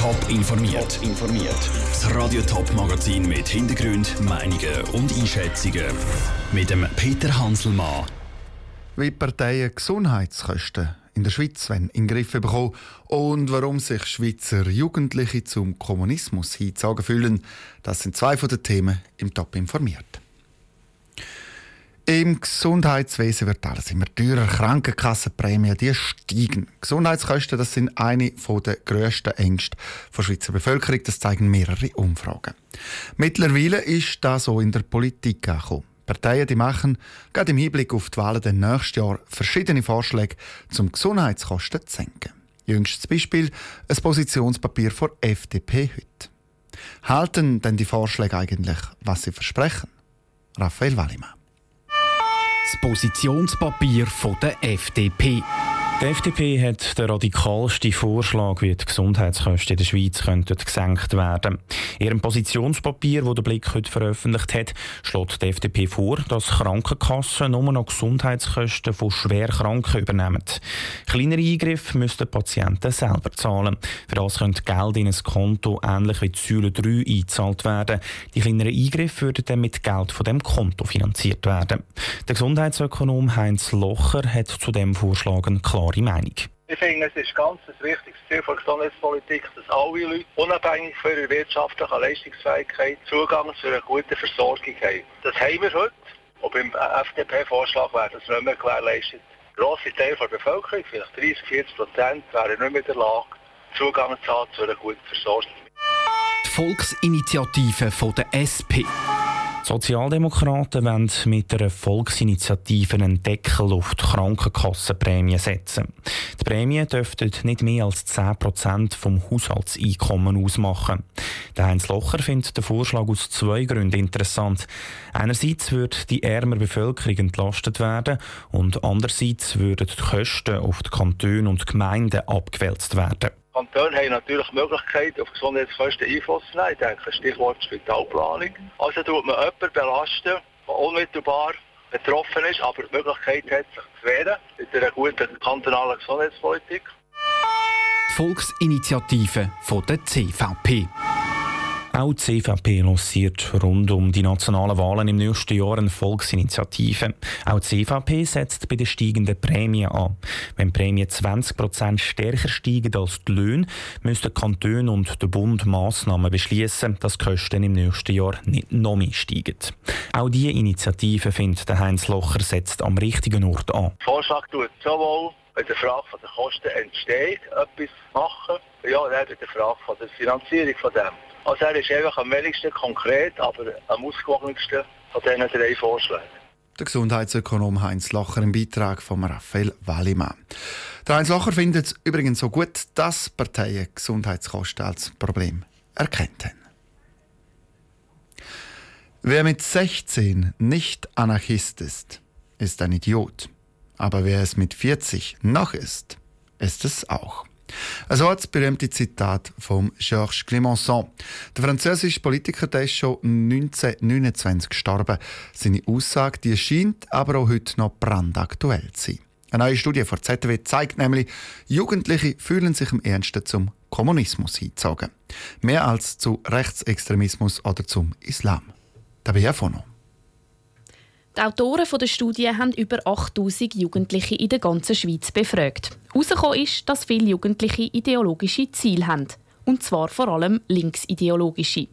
Top informiert. informiert. Das Radio Top Magazin mit Hintergrund, Meinungen und Einschätzungen mit dem Peter Hanselmann. Wie Parteien Gesundheitskosten in der Schweiz in den Griff bekommen und warum sich Schweizer Jugendliche zum Kommunismus hingezogen fühlen, das sind zwei von den Themen im Top informiert. Im Gesundheitswesen wird alles immer teurer. Krankenkassenprämien die steigen. Gesundheitskosten das sind eine der grössten Ängste der Schweizer Bevölkerung. Das zeigen mehrere Umfragen. Mittlerweile ist das so in der Politik angekommen. Parteien die machen, gerade im Hinblick auf die Wahlen des nächsten Jahr, verschiedene Vorschläge, um Gesundheitskosten zu senken. Jüngstes Beispiel ein Positionspapier vor FDP heute. Halten denn die Vorschläge eigentlich, was sie versprechen? Raphael Wallimann. Das Positionspapier der FDP. Die FDP hat den radikalsten Vorschlag, wie die Gesundheitskosten in der Schweiz könnten gesenkt werden. In ihrem Positionspapier, das der Blick heute veröffentlicht hat, schlägt die FDP vor, dass Krankenkassen nur noch Gesundheitskosten von Schwerkranken übernehmen. Kleinere Eingriffe müssten Patienten selber zahlen. Für das könnte Geld in ein Konto ähnlich wie die Säule 3 eingezahlt werden. Die kleineren Eingriffe würden dann mit Geld von dem Konto finanziert werden. Der Gesundheitsökonom Heinz Locher hat zu dem Vorschlag klar klare Meinung. Ich finde, es ist ganz ein wichtiges Ziel der Gesundheitspolitik, dass alle Leute unabhängig von ihrer wirtschaftlichen Leistungsfähigkeit Zugang zu einer guten Versorgung haben. Das haben wir heute. Und beim FDP-Vorschlag wäre das nicht mehr gewährleistet. Grosse Teil der Bevölkerung, vielleicht 30, 40 Prozent, wären nicht mehr in der Lage, Zugang zu haben zu einer guten Versorgung. Die Volksinitiative von der SP. Sozialdemokraten wollen mit einer Volksinitiative einen Deckel auf die Krankenkassenprämie setzen. Die Prämien dürften nicht mehr als 10% vom Haushaltseinkommen ausmachen. Der Heinz Locher findet den Vorschlag aus zwei Gründen interessant. Einerseits würde die ärmere Bevölkerung entlastet werden und andererseits würden die Kosten auf die Kantone und Gemeinden abgewälzt werden. Kantone haben natürlich die Möglichkeit, auf Gesundheitskosten Einfluss zu nehmen. Ich denke, Stichwort Spitalplanung. Also tut man jemanden belasten, der unmittelbar betroffen ist, aber die Möglichkeit hat, sich zu wehren mit einer guten kantonalen Gesundheitspolitik. Volksinitiative von der CVP. Auch die CVP lanciert rund um die nationalen Wahlen im nächsten Jahr eine Volksinitiative. Auch die CVP setzt bei den steigenden Prämien an. Wenn die Prämien 20% stärker steigen als die Löhne, müssen die Kantone und der Bund Massnahmen beschließen, dass die Kosten im nächsten Jahr nicht noch mehr steigen. Auch diese Initiative, findet Heinz Locher, setzt am richtigen Ort an. Der Vorschlag tut sowohl bei der Frage der Kosten entsteht, etwas machen, ja, und auch bei der Frage der Finanzierung von dem. Also er ist einfach am wenigsten konkret, aber am ausgewogensten von diesen drei Vorschlägen. Der Gesundheitsökonom Heinz Locher im Beitrag von Raphael Wallimann. Der Heinz Locher findet es übrigens so gut, dass Parteien Gesundheitskosten als Problem erkennt haben. Wer mit 16 nicht Anarchist ist, ist ein Idiot. Aber wer es mit 40 noch ist, ist es auch. Also hat das berühmte Zitat von Georges Clemenceau. Der französische Politiker der ist schon 1929 gestorben. Seine Aussage die scheint aber auch heute noch brandaktuell zu sein. Eine neue Studie von ZDW zeigt nämlich, Jugendliche fühlen sich im Ernsten zum Kommunismus hingezogen. Mehr als zu Rechtsextremismus oder zum Islam. Dabei von noch. Die Autoren der Studie haben über 8000 Jugendliche in der ganzen Schweiz befragt. Herausgekommen ist, dass viele Jugendliche ideologische Ziele haben. Und zwar vor allem linksideologische.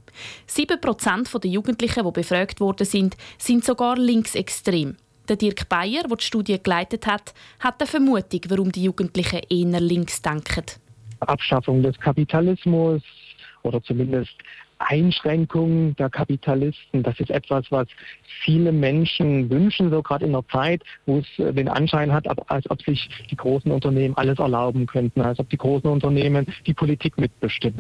7% der Jugendlichen, die befragt worden sind, sind sogar linksextrem. Der Dirk Bayer, der die Studie geleitet hat, hat eine Vermutung, warum die Jugendlichen eher links denken. Abschaffung des Kapitalismus oder zumindest Einschränkung der Kapitalisten. Das ist etwas, was viele Menschen wünschen, so gerade in einer Zeit, wo es äh, den Anschein hat, als ob sich die großen Unternehmen alles erlauben könnten, als ob die großen Unternehmen die Politik mitbestimmen.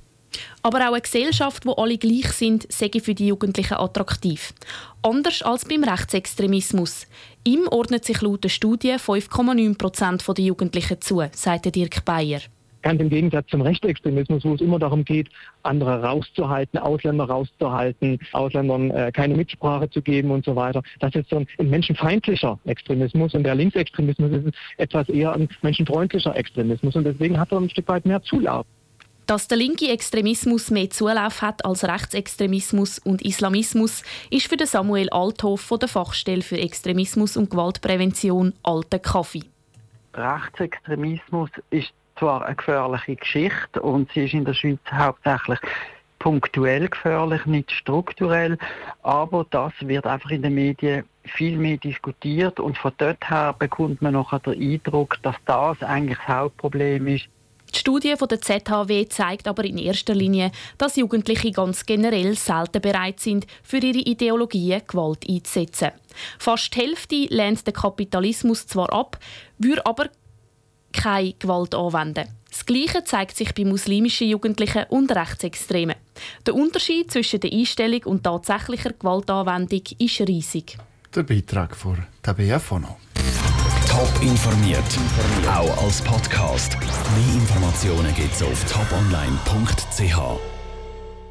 Aber auch eine Gesellschaft, wo alle gleich sind, sei für die Jugendlichen attraktiv. Anders als beim Rechtsextremismus. Ihm ordnet sich laut der Studie 5,9 Prozent der Jugendlichen zu, sagt Dirk Bayer. Ganz im Gegensatz zum Rechtsextremismus, wo es immer darum geht, andere rauszuhalten, Ausländer rauszuhalten, Ausländern äh, keine Mitsprache zu geben und so weiter. Das ist so ein, ein menschenfeindlicher Extremismus und der Linksextremismus ist etwas eher ein menschenfreundlicher Extremismus und deswegen hat er ein Stück weit mehr Zulauf. Dass der linke Extremismus mehr Zulauf hat als Rechtsextremismus und Islamismus, ist für Samuel Althoff von der Fachstelle für Extremismus und Gewaltprävention Alte Kaffee. Rechtsextremismus ist zwar eine gefährliche Geschichte und sie ist in der Schweiz hauptsächlich punktuell gefährlich, nicht strukturell, aber das wird einfach in den Medien viel mehr diskutiert und von dort her bekommt man noch den Eindruck, dass das eigentlich das Hauptproblem ist. Die Studie von der ZHW zeigt aber in erster Linie, dass Jugendliche ganz generell selten bereit sind, für ihre Ideologien Gewalt einzusetzen. Fast die Hälfte lehnt den Kapitalismus zwar ab, würde aber keine Gewalt anwenden. Das Gleiche zeigt sich bei muslimischen Jugendlichen und Rechtsextremen. Der Unterschied zwischen der Einstellung und tatsächlicher Gewaltanwendung ist riesig. Der Beitrag von Tabea Fono. Top informiert, auch als Podcast. Mehr Informationen gibt es auf toponline.ch.